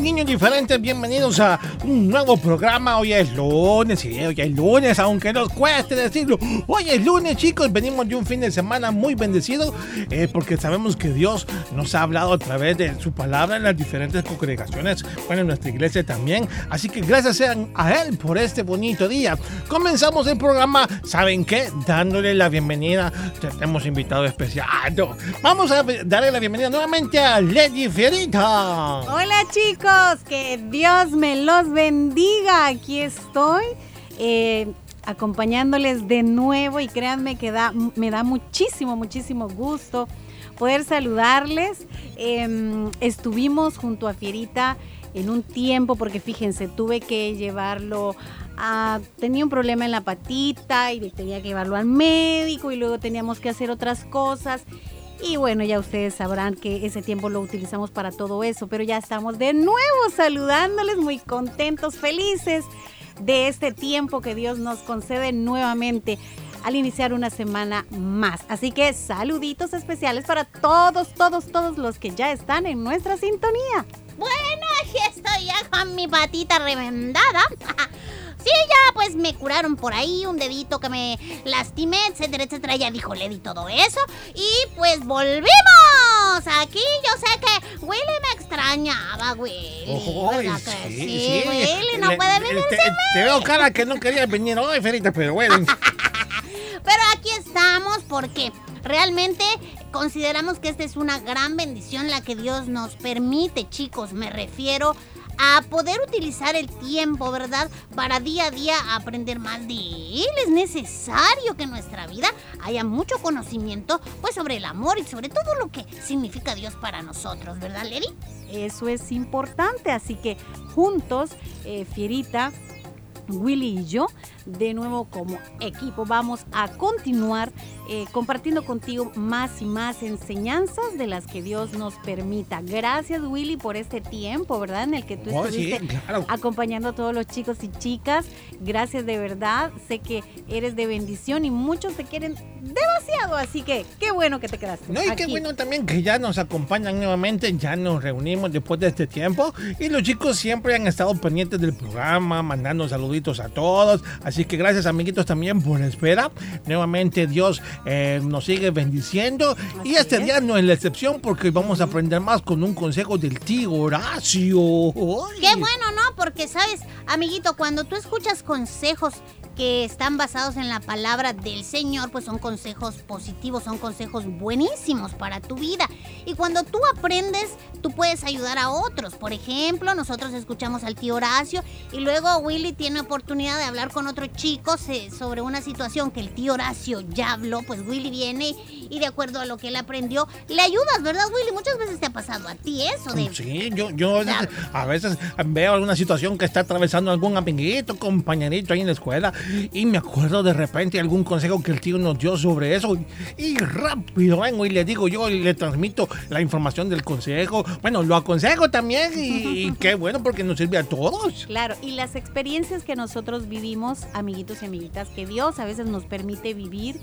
Niños diferentes, bienvenidos a un nuevo programa. Hoy es lunes, sí, hoy es lunes, aunque nos cueste decirlo. Hoy es lunes, chicos, venimos de un fin de semana muy bendecido eh, porque sabemos que Dios nos ha hablado a través de su palabra en las diferentes congregaciones, bueno, en nuestra iglesia también. Así que gracias sean a Él por este bonito día. Comenzamos el programa, ¿saben qué? Dándole la bienvenida. Tenemos invitado especial. Vamos a darle la bienvenida nuevamente a Lady Fierita. Hola chicos, que Dios me los bendiga. Aquí estoy eh, acompañándoles de nuevo y créanme que da, me da muchísimo, muchísimo gusto poder saludarles. Em, estuvimos junto a Fierita en un tiempo porque fíjense, tuve que llevarlo a... Tenía un problema en la patita y tenía que llevarlo al médico y luego teníamos que hacer otras cosas. Y bueno, ya ustedes sabrán que ese tiempo lo utilizamos para todo eso, pero ya estamos de nuevo saludándoles, muy contentos, felices de este tiempo que Dios nos concede nuevamente al iniciar una semana más. Así que saluditos especiales para todos, todos, todos los que ya están en nuestra sintonía. Bueno, estoy ya con mi patita remendada. Sí, ya pues me curaron por ahí un dedito que me lastimé, etcétera, etcétera. Ya dijo Lady todo eso. Y pues volvimos. Aquí yo sé que Willy me extrañaba, Willy. ¿Verdad que sí, sí, sí, Willy no Le- puede vivir te, sin te veo cara que no querías venir hoy, Ferita, pero bueno. Pero aquí estamos porque realmente consideramos que esta es una gran bendición la que Dios nos permite, chicos. Me refiero a poder utilizar el tiempo, ¿verdad? Para día a día aprender más de Él. Es necesario que en nuestra vida haya mucho conocimiento, pues sobre el amor y sobre todo lo que significa Dios para nosotros, ¿verdad, Levi? Eso es importante, así que juntos, eh, Fierita, Willy y yo, de nuevo como equipo, vamos a continuar eh, compartiendo contigo más y más enseñanzas de las que Dios nos permita. Gracias, Willy, por este tiempo, ¿verdad? En el que tú Oh, sí, estuviste claro. acompañando a todos los chicos y chicas. Gracias de verdad. Sé que eres de bendición y muchos te quieren demasiado, así que qué bueno que te quedaste. No, y qué bueno también que ya nos acompañan nuevamente, ya nos reunimos después de este tiempo y los chicos siempre han estado pendientes del programa, mandando saluditos a todos, así que gracias amiguitos también por la espera. Nuevamente Dios eh, nos sigue bendiciendo y Así este es. día no es la excepción porque vamos a aprender más con un consejo del tío Horacio. Qué bueno, ¿no? Porque, sabes, amiguito, cuando tú escuchas consejos que están basados en la palabra del Señor, pues son consejos positivos, son consejos buenísimos para tu vida. Y cuando tú aprendes, tú puedes ayudar a otros. Por ejemplo, nosotros escuchamos al tío Horacio y luego Willy tiene oportunidad de hablar con otro chico sobre una situación que el tío Horacio ya habló, pues Willy viene y de acuerdo a lo que él aprendió, le ayudas, ¿verdad Willy? Muchas veces te ha pasado a ti eso de... Sí, yo, yo a veces- a veces veo alguna situación que está atravesando algún amiguito, compañerito ahí en la escuela y me acuerdo de repente algún consejo que el tío nos dio sobre eso y, y rápido vengo y le digo yo y le transmito la información del consejo. Bueno, lo aconsejo también y, y qué bueno porque nos sirve a todos. Claro, y las experiencias que nosotros vivimos, amiguitos y amiguitas, que Dios a veces nos permite vivir,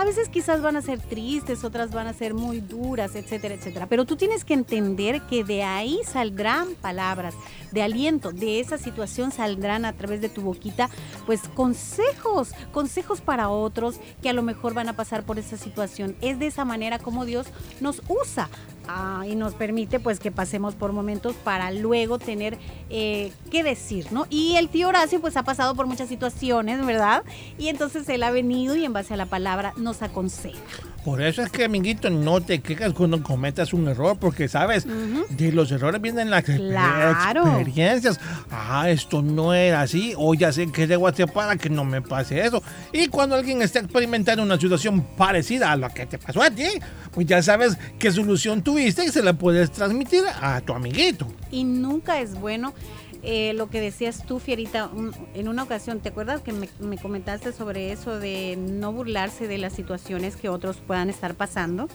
a veces quizás van a ser tristes, otras van a ser muy duras, etcétera, etcétera. Pero tú tienes que entender que de ahí saldrán palabras de aliento, de esa situación saldrán a través de tu boquita, pues consejos, consejos para otros que a lo mejor van a pasar por esa situación. Es de esa manera como Dios nos usa. Ah, y nos permite pues que pasemos por momentos para luego tener eh, qué decir, ¿no? Y el tío Horacio pues ha pasado por muchas situaciones, ¿verdad? Y entonces él ha venido y en base a la palabra nos aconseja. Por eso es que, amiguito, no te quejas cuando cometas un error, porque sabes, de los errores vienen las Claro. experiencias. Ah, esto no era así, o ya sé qué debo hacer para que no me pase eso. Y cuando alguien está experimentando una situación parecida a la que te pasó a ti, pues ya sabes qué solución tuviste y se la puedes transmitir a tu amiguito. Y nunca es bueno eh, lo que decías tú, Fierita, un- en una ocasión, ¿te acuerdas que me, me comentaste sobre eso de no burlarse de las situaciones que otros puedan estar pasando?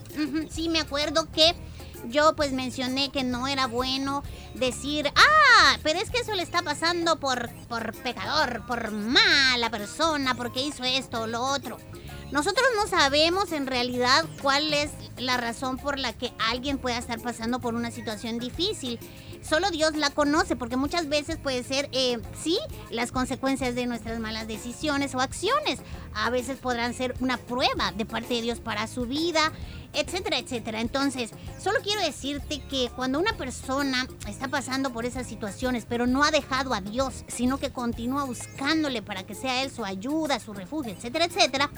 Sí, me acuerdo que yo pues mencioné que no era bueno decir, ah, pero es que eso le está pasando por, por pecador, por mala persona, porque hizo esto o lo otro. Nosotros no sabemos en realidad cuál es la razón por la que alguien pueda estar pasando por una situación difícil. Solo Dios la conoce, porque muchas veces puede ser, eh, sí, las consecuencias de nuestras malas decisiones o acciones. A veces podrán ser una prueba de parte de Dios para su vida, etcétera, etcétera. Entonces, solo quiero decirte que cuando una persona está pasando por esas situaciones, pero no ha dejado a Dios, sino que continúa buscándole para que sea Él su ayuda, su refugio, etcétera, etcétera,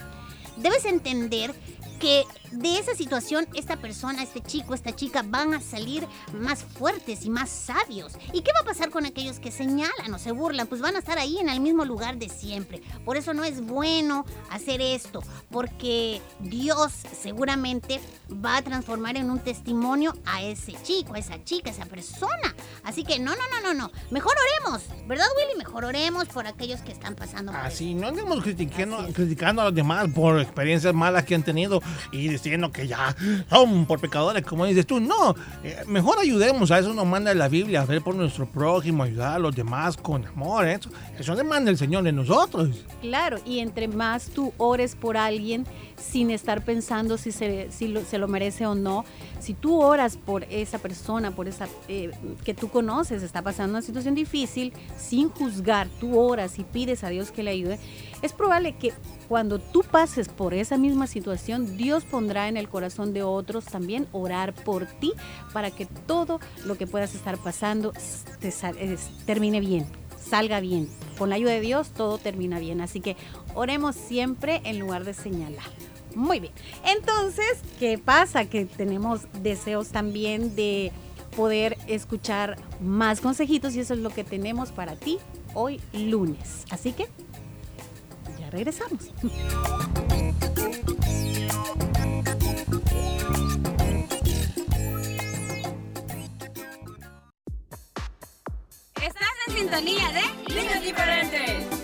debes entender que de esa situación esta persona, este chico, esta chica van a salir más fuertes y más sabios. ¿Y qué va a pasar con aquellos que señalan o se burlan? Pues van a estar ahí en el mismo lugar de siempre. Por eso no es bueno hacer esto, porque Dios seguramente va a transformar en un testimonio a ese chico, a esa chica, a esa persona. Así que no, no, no, no, no. Mejor oremos, ¿verdad Willy? Mejor oremos por aquellos que están pasando por eso. Así, no andemos criticando, criticando a los demás por experiencias malas que han tenido y diciendo que ya son por pecadores, como dices tú. No, eh, mejor ayudemos, a eso nos manda la Biblia, a ver por nuestro prójimo, ayudar a los demás con amor. Eso, eso le manda el Señor de nosotros. Claro, y entre más tú ores por alguien sin estar pensando si, se, si lo, se lo merece o no, si tú oras por esa persona, por esa eh, que tú conoces, está pasando una situación difícil, sin juzgar, tú oras y pides a Dios que le ayude, es probable que cuando tú pases por esa misma situación, Dios pondrá en el corazón de otros también orar por ti para que todo lo que puedas estar pasando eh, termine bien salga bien. Con la ayuda de Dios todo termina bien. Así que oremos siempre en lugar de señalar. Muy bien. Entonces, ¿qué pasa? Que tenemos deseos también de poder escuchar más consejitos y eso es lo que tenemos para ti hoy lunes. Así que ya regresamos. Estás en sintonía de Niños Diferentes.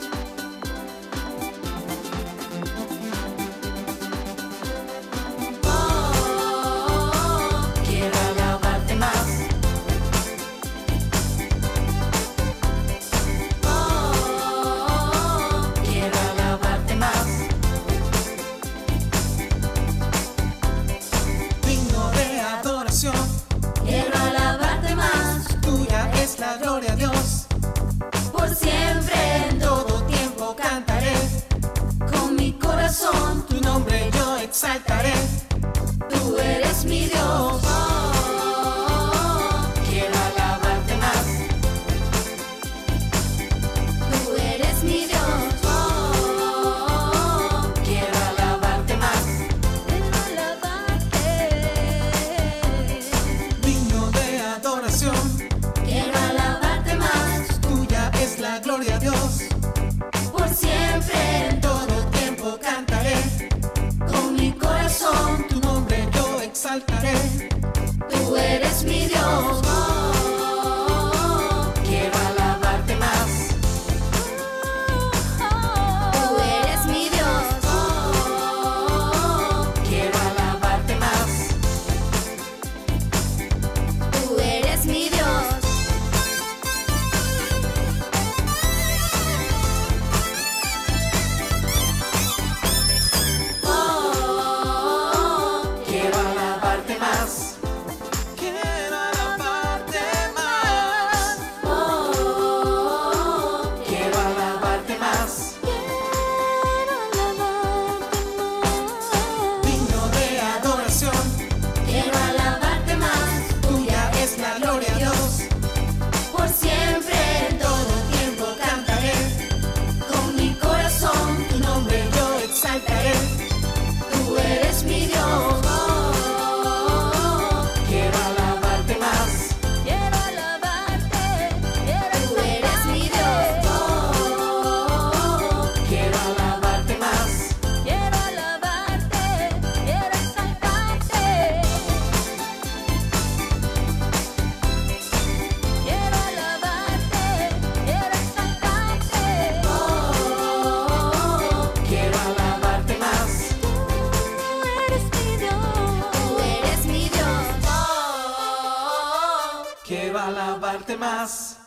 Amarte más.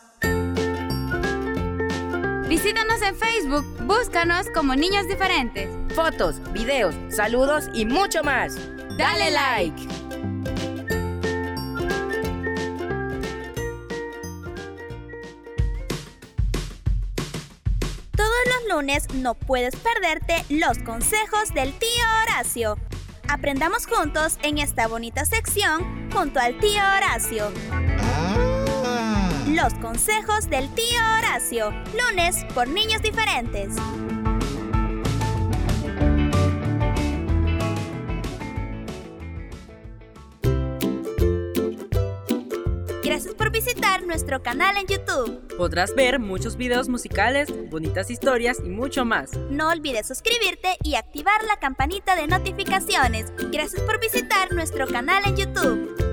Visítanos en Facebook, búscanos como Niños Diferentes. Fotos, videos, saludos y mucho más. Dale like. Todos los lunes no puedes perderte los consejos del tío Horacio. Aprendamos juntos en esta bonita sección junto al tío Horacio. Los consejos del tío Horacio, lunes por niños diferentes. Gracias por visitar nuestro canal en YouTube. Podrás ver muchos videos musicales, bonitas historias y mucho más. No olvides suscribirte y activar la campanita de notificaciones. Gracias por visitar nuestro canal en YouTube.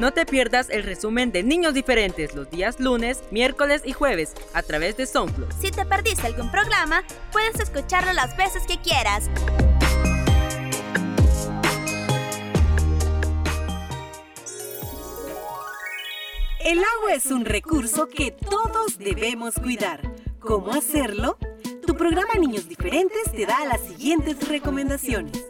No te pierdas el resumen de Niños Diferentes los días lunes, miércoles y jueves a través de SoundCloud. Si te perdiste algún programa, puedes escucharlo las veces que quieras. El agua es un recurso que todos debemos cuidar. ¿Cómo hacerlo? Tu programa Niños Diferentes te da las siguientes recomendaciones.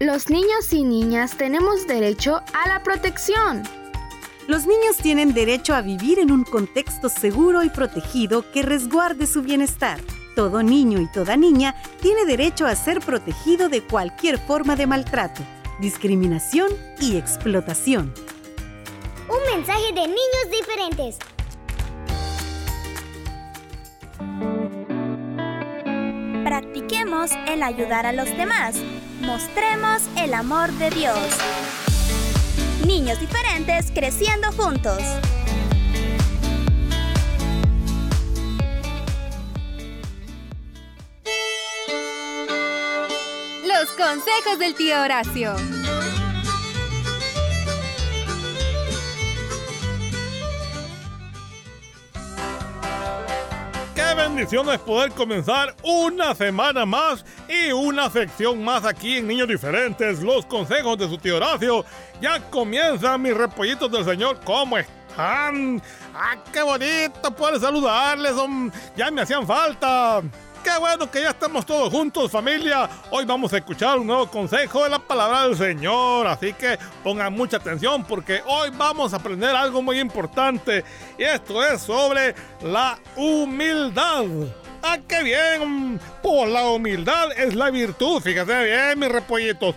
Los niños y niñas tenemos derecho a la protección. Los niños tienen derecho a vivir en un contexto seguro y protegido que resguarde su bienestar. Todo niño y toda niña tiene derecho a ser protegido de cualquier forma de maltrato, discriminación y explotación. Un mensaje de niños diferentes. Practiquemos el ayudar a los demás. Mostremos el amor de Dios. Niños diferentes creciendo juntos. Los consejos del tío Horacio. Qué bendición es poder comenzar una semana más y una sección más aquí en Niños Diferentes, los consejos de su tío Horacio. Ya comienzan mis repollitos del Señor, ¿cómo están? ¡Ah, qué bonito poder saludarles! son- Ya me hacían falta. Qué bueno que ya estamos todos juntos, familia. Hoy vamos a escuchar un nuevo consejo de la palabra del Señor. Así que pongan mucha atención porque hoy vamos a aprender algo muy importante. Y esto es sobre la humildad. ¡Ah, qué bien! Pues la humildad es la virtud. Fíjense bien, mis repollitos.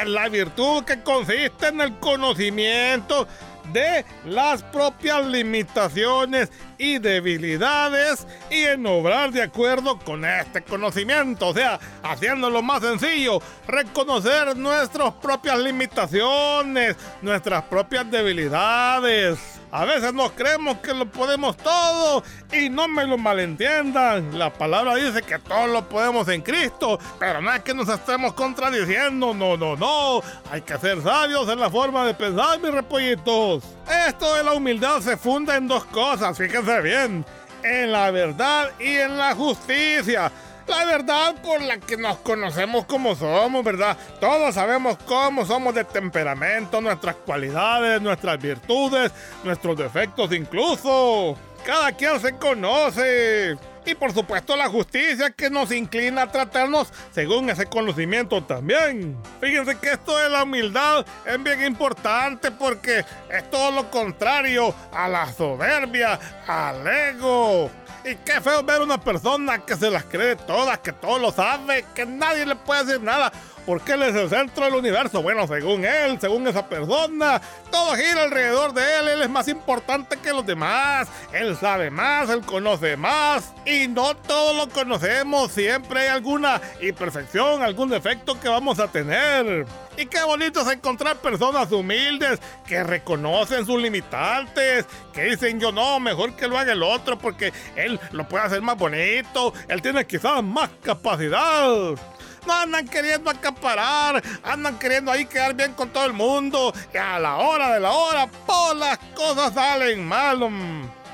Es la virtud que consiste en el conocimiento de las propias limitaciones y debilidades y en obrar de acuerdo con este conocimiento, o sea, haciéndolo más sencillo, reconocer nuestras propias limitaciones, nuestras propias debilidades. A veces nos creemos que lo podemos todo y no me lo malentiendan. La palabra dice que todo lo podemos en Cristo, pero no es que nos estemos contradiciendo, no, no, no. Hay que ser sabios en la forma de pensar, mis repollitos. Esto de la humildad se funda en dos cosas, fíjense bien. En la verdad y en la justicia. La verdad por la que nos conocemos como somos, ¿verdad? Todos sabemos cómo somos de temperamento, nuestras cualidades, nuestras virtudes, nuestros defectos incluso. Cada quien se conoce. Y por supuesto la justicia que nos inclina a tratarnos según ese conocimiento también. Fíjense que esto de la humildad es bien importante porque es todo lo contrario a la soberbia, al ego. Y qué feo ver una persona que se las cree todas, que todo lo sabe, que nadie le puede decir nada. Porque él es el centro del universo. Bueno, según él, según esa persona, todo gira alrededor de él. Él es más importante que los demás. Él sabe más, él conoce más. Y no todos lo conocemos. Siempre hay alguna imperfección, algún defecto que vamos a tener. Y qué bonito es encontrar personas humildes que reconocen sus limitantes, que dicen yo no, mejor que lo haga el otro porque él lo puede hacer más bonito, él tiene quizás más capacidad. No andan queriendo acaparar, andan queriendo ahí quedar bien con todo el mundo. Y a la hora de la hora, todas las cosas salen mal.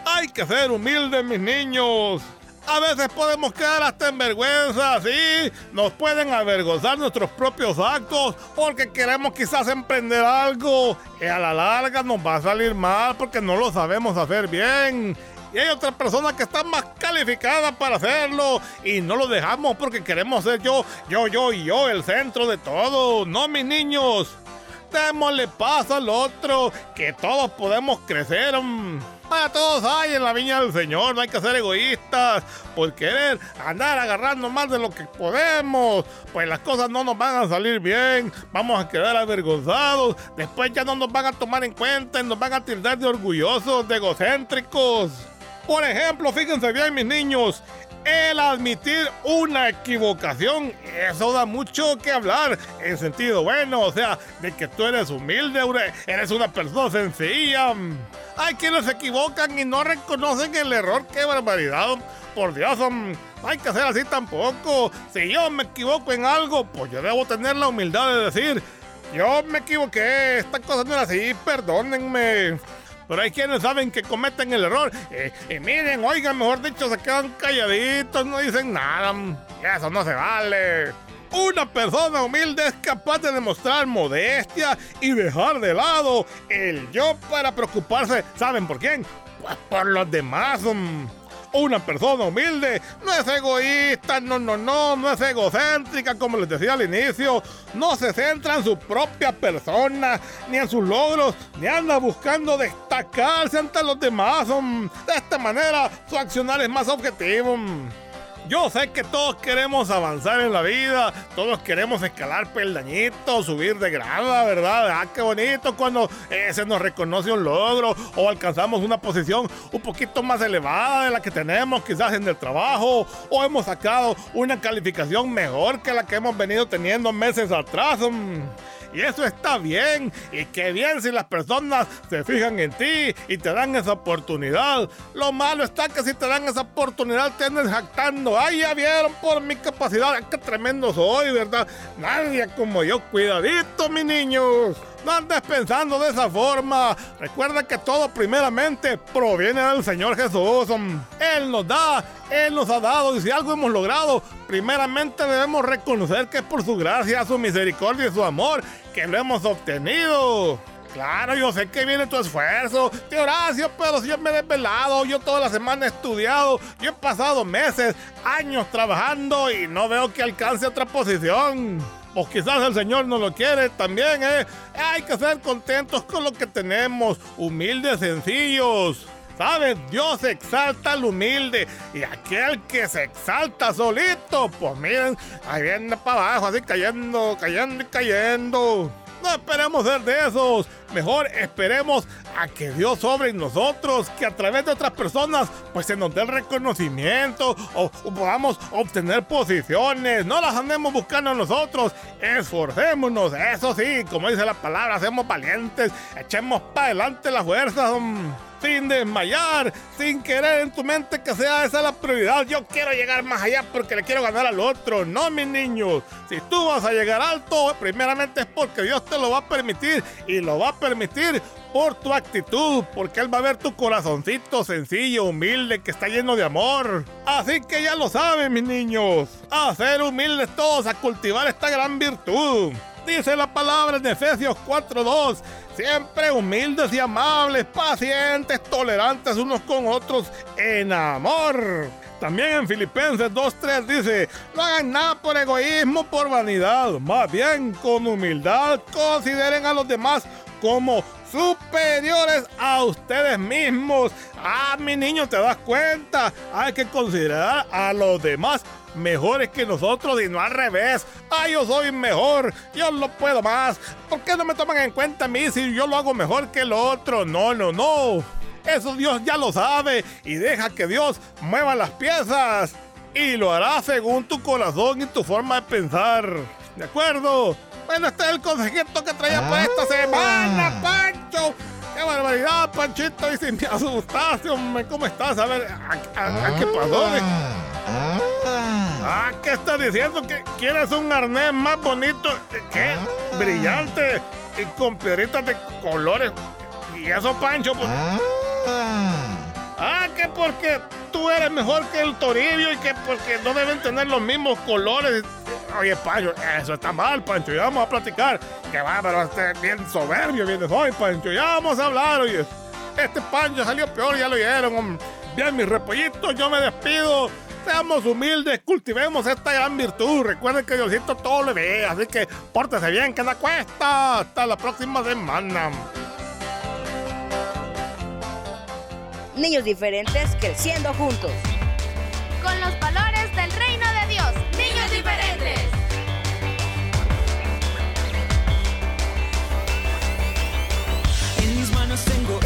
Hay que ser humildes, mis niños. A veces podemos quedar hasta en vergüenza, sí. Nos pueden avergonzar nuestros propios actos porque queremos quizás emprender algo y a la larga nos va a salir mal porque no lo sabemos hacer bien. Y hay otra persona que está más calificada para hacerlo y no lo dejamos porque queremos ser yo, yo, yo y yo el centro de todo. No, mis niños. Démosle paso al otro, que todos podemos crecer. Para todos hay en la viña del Señor, no hay que ser egoístas por querer andar agarrando más de lo que podemos. Pues las cosas no nos van a salir bien, vamos a quedar avergonzados, después ya no nos van a tomar en cuenta y nos van a tildar de orgullosos, de egocéntricos. Por ejemplo, fíjense bien mis niños, el admitir una equivocación, eso da mucho que hablar en sentido bueno, o sea, de que tú eres humilde, eres una persona sencilla. Hay quienes se equivocan y no reconocen el error, qué barbaridad. Por Dios, hay que hacer así tampoco. Si yo me equivoco en algo, pues yo debo tener la humildad de decir, yo me equivoqué, esta cosa no era así, perdónenme. Pero hay quienes saben que cometen el error. Y, miren, oigan, mejor dicho, se quedan calladitos, no dicen nada. Eso no se vale. Una persona humilde es capaz de demostrar modestia y dejar de lado el yo para preocuparse. ¿Saben por quién? Pues por los demás. Una persona humilde no es egoísta, no, no, no, no es egocéntrica, como les decía al inicio. No se centra en su propia persona, ni en sus logros, ni anda buscando destacarse ante los demás. De esta manera, su accionar es más objetivo. Yo sé que todos queremos avanzar en la vida, todos queremos escalar peldañitos, subir de grada, ¿verdad? Ah, qué bonito cuando eh, se nos reconoce un logro o alcanzamos una posición un poquito más elevada de la que tenemos quizás en el trabajo o hemos sacado una calificación mejor que la que hemos venido teniendo meses atrás. Mm. Y eso está bien. Y qué bien si las personas se fijan en ti y te dan esa oportunidad. Lo malo está que si te dan esa oportunidad te andan jactando. Ay, ya vieron por mi capacidad. Qué tremendo soy, ¿verdad? Nadie como yo. Cuidadito, mis niños. No andes pensando de esa forma. Recuerda que todo primeramente proviene del Señor Jesús. Él nos da, Él nos ha dado. Y si algo hemos logrado, primeramente debemos reconocer que es por su gracia, su misericordia y su amor que lo hemos obtenido. Claro, yo sé que viene tu esfuerzo, tío Horacio, pero si yo me he desvelado, yo toda la semana he estudiado, yo he pasado meses, años trabajando y no veo que alcance otra posición o quizás el Señor no lo quiere también, ¿eh? Hay que ser contentos con lo que tenemos, humildes, sencillos. ¿Sabes? Dios exalta al humilde y aquel que se exalta solito, pues miren, ahí viene para abajo, así cayendo, cayendo y cayendo. No esperemos ser de esos. Mejor esperemos a que Dios sobre nosotros, que a través de otras personas pues se nos dé el reconocimiento o, podamos obtener posiciones. No las andemos buscando nosotros. Esforcémonos, eso sí, como dice la palabra, seamos valientes, echemos para adelante las fuerzas sin desmayar, sin querer en tu mente que sea esa la prioridad. Yo quiero llegar más allá porque le quiero ganar al otro. No, mis niños. Si tú vas a llegar alto, primeramente es porque Dios te lo va a permitir y lo va a permitir por tu actitud, porque Él va a ver tu corazoncito sencillo, humilde, que está lleno de amor. Así que ya lo saben, mis niños, a ser humildes todos, a cultivar esta gran virtud. Dice la palabra en Efesios 4:2 siempre humildes y amables, pacientes, tolerantes unos con otros en amor. También en Filipenses 2.3 dice, no hagan nada por egoísmo, por vanidad, más bien con humildad consideren a los demás como superiores a ustedes mismos. Ah, mi niño, ¿te das cuenta? Hay que considerar a los demás mejores que nosotros y no al revés. Ah, yo soy mejor, yo lo puedo más. ¿Por qué no me toman en cuenta a mí si yo lo hago mejor que el otro? No, no, no. Eso Dios ya lo sabe y deja que Dios mueva las piezas y lo hará según tu corazón y tu forma de pensar. ¿De acuerdo? Bueno, este es el consejito que traía para esta semana, Pancho. ¡Qué barbaridad, Panchito! Y si me asustaste, hombre, ¿cómo estás? A ver, ¿a, a- a qué pasó? Ah, ¿qué estás diciendo? ¿Que quieres un arnés más bonito? ¿Qué? Brillante y con piedritas de colores. ¿Y eso, Pancho? Pues... Ah, que porque tú eres mejor que el Toribio y que porque no deben tener los mismos colores. Oye, Pancho, eso está mal, Pancho. Ya vamos a platicar. Que bárbaro, este bien soberbio vienes hoy, Pancho. Ya vamos a hablar, oye. Este Pancho salió peor, ya lo oyeron. Bien, mis repollitos, yo me despido. Seamos humildes, cultivemos esta gran virtud. Recuerden que Diosito todo le ve, así que pórtese bien, que nada cuesta. Hasta la próxima semana. Niños diferentes creciendo juntos. Con los valores del reino de Dios. Niños diferentes. En mis manos tengo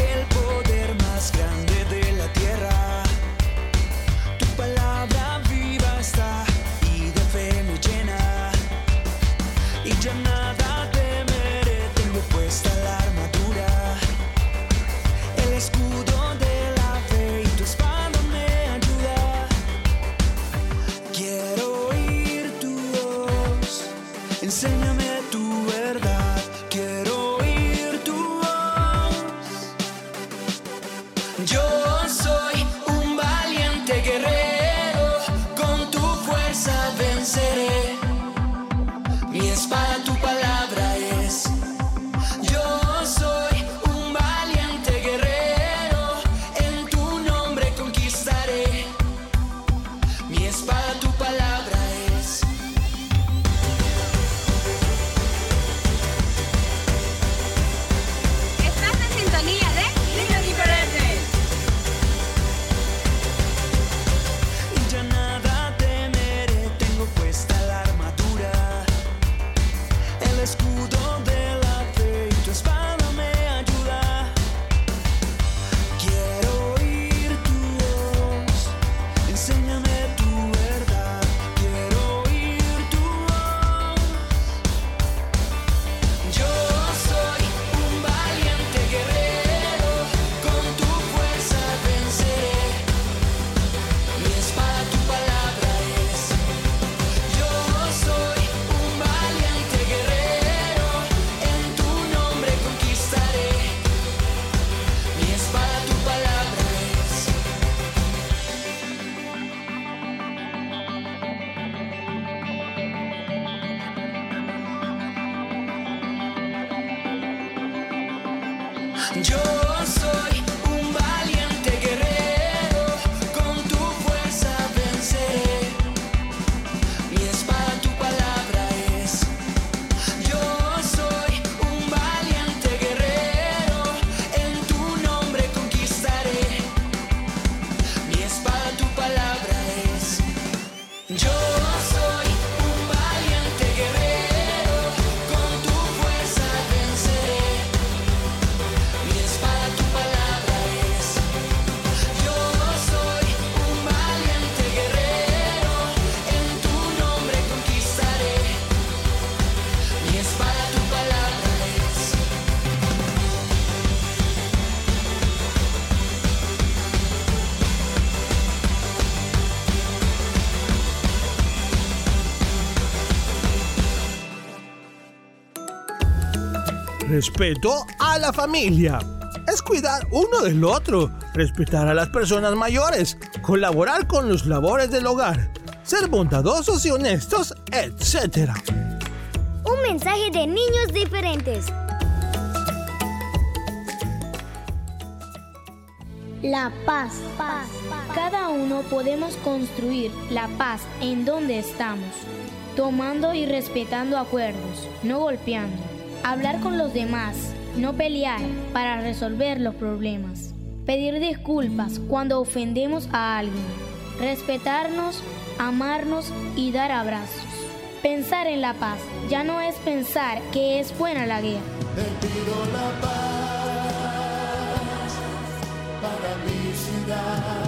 Respeto a la familia. Es cuidar uno del otro, respetar a las personas mayores, colaborar con los labores del hogar, ser bondadosos y honestos, etc. Un mensaje de niños diferentes. La paz. paz. Cada uno podemos construir la paz en donde estamos, tomando y respetando acuerdos, no golpeando. Hablar con los demás, no pelear para resolver los problemas. Pedir disculpas cuando ofendemos a alguien. Respetarnos, amarnos y dar abrazos. Pensar en la paz ya no es pensar que es buena la guerra. La paz para mi ciudad.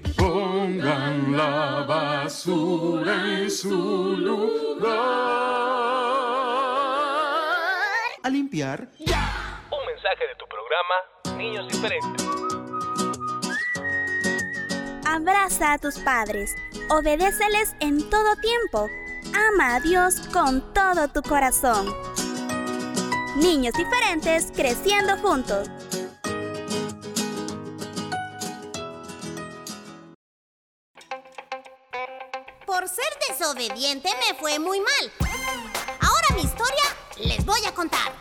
Pongan la basura en su lugar. A limpiar. Un mensaje de tu programa Niños Diferentes. Abraza a tus padres, obedéceles en todo tiempo, ama a Dios con todo tu corazón. Niños diferentes creciendo juntos. Me fue muy mal. Ahora mi historia les voy a contar.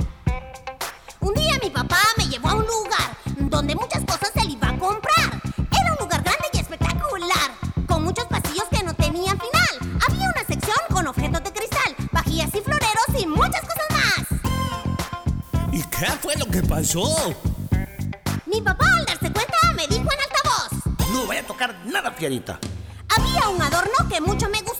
Un día mi papá me llevó a un lugar donde muchas cosas él iba a comprar. Era un lugar grande y espectacular, con muchos pasillos que no tenían final. Había una sección con objetos de cristal, vajillas y floreros y muchas cosas más. ¿Y qué fue lo que pasó? Mi papá al darse cuenta me dijo en altavoz. No voy a tocar nada, fierita. Había un adorno que mucho me gustó.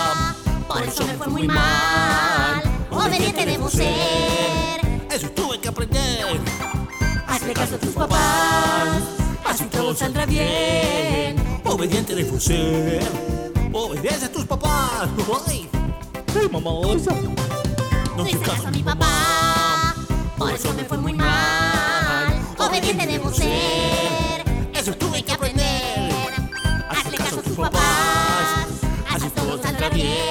Por eso me fue muy mal. Obediente debo ser. Eso tuve que aprender. Hazle caso a tus papás. Así todo saldrá bien. Obediente debo ser. Obedece a tus papás. Ay, ay mamá. No hice caso a mi papá. Por eso me fue muy mal. Obediente debo ser. Eso tuve que aprender. Hazle caso a tus papás. Así todo saldrá bien.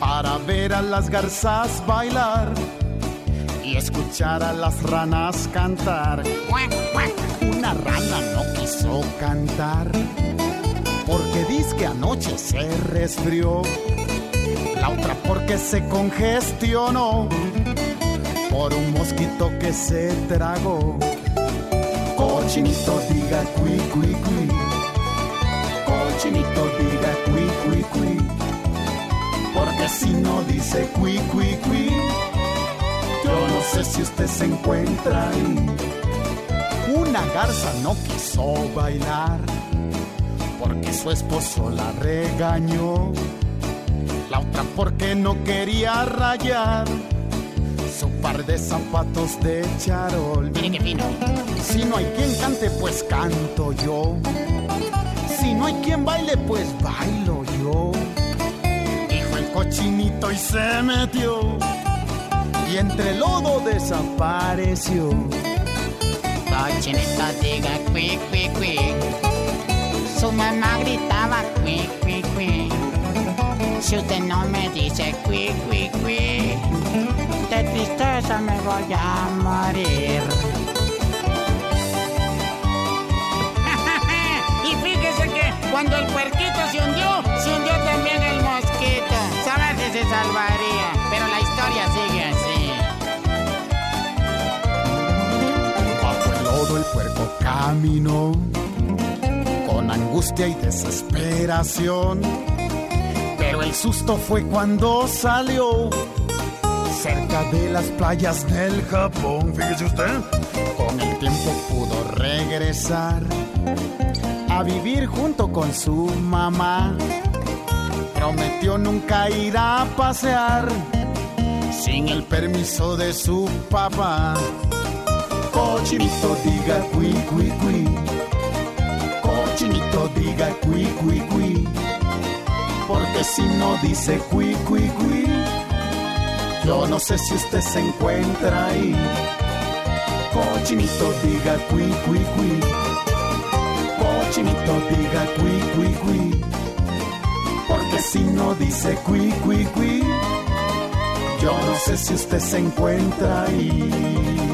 Para ver a las garzas bailar y escuchar a las ranas cantar. Una rana no quiso cantar porque dice que anoche se resfrió. La otra porque se congestionó por un mosquito que se tragó. Cochinito diga cui cui cui. Diga cui cui cui. Porque si no dice cui cui cui, yo no sé si usted se encuentra ahí. Una garza no quiso bailar porque su esposo la regañó. La otra porque no quería rayar su par de zapatos de charol. Mire qué fino. Si no hay quien cante, pues canto yo. No hay quien baile, pues bailo yo. Dijo el cochinito y se metió. Y entre el lodo desapareció. Cochinito diga cui cui cui. Su mamá gritaba cui cui cui. Si usted no me dice cui cui cui, de tristeza me voy a morir. Cuando el puerquito se hundió, se hundió también el mosquito. Sabe si se salvaría, pero la historia sigue así. Bajo el lodo el puerco caminó con angustia y desesperación. Pero el susto fue cuando salió cerca de las playas del Japón. Fíjese usted, con el tiempo pudo regresar a vivir junto con su mamá. Prometió nunca ir a pasear sin el permiso de su papá. Cochinito diga cui cui cui. Cochinito diga cui cui cui. Porque si no dice cui cui cui, yo no sé si usted se encuentra ahí. Cochinito diga cui cui cui. Cochinito diga cui cui cui. Porque si no dice cui cui cui, yo no sé si usted se encuentra ahí.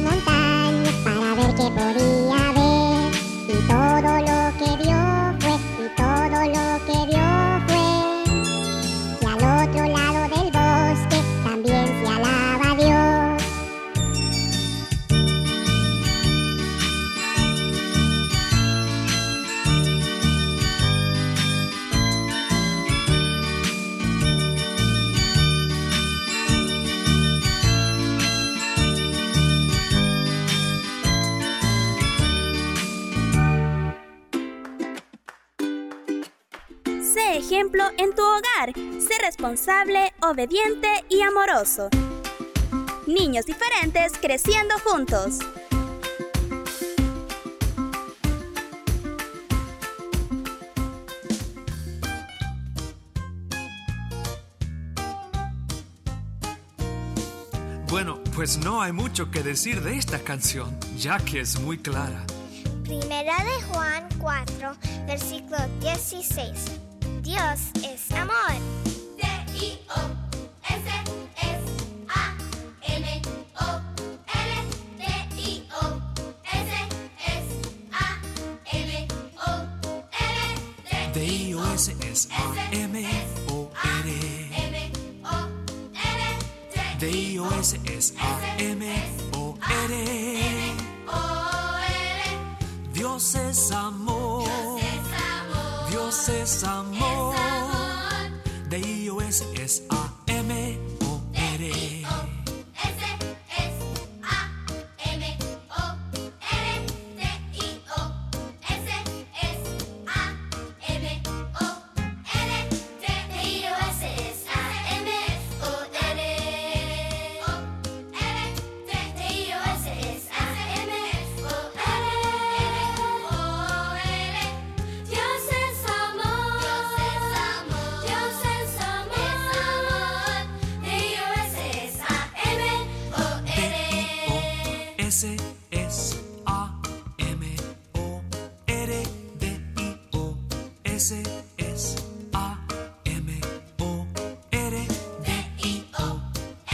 obediente y amoroso. Niños diferentes creciendo juntos. Bueno, pues no hay mucho que decir de esta canción, ya que es muy clara. Primera de Juan 4, versículo 16. Dios es amor. D-I-O-S es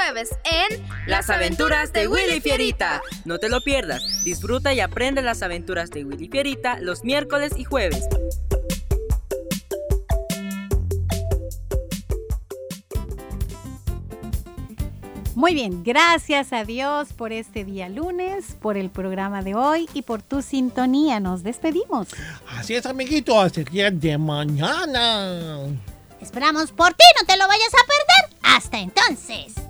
jueves en Las aventuras de Willy Fierita. No te lo pierdas. Disfruta y aprende las aventuras de Willy Fierita los miércoles y jueves. Muy bien, gracias a Dios por este día lunes, por el programa de hoy y por tu sintonía. Nos despedimos. Así es, amiguito, hasta el día de mañana. Esperamos por ti, no te lo vayas a perder. Hasta entonces.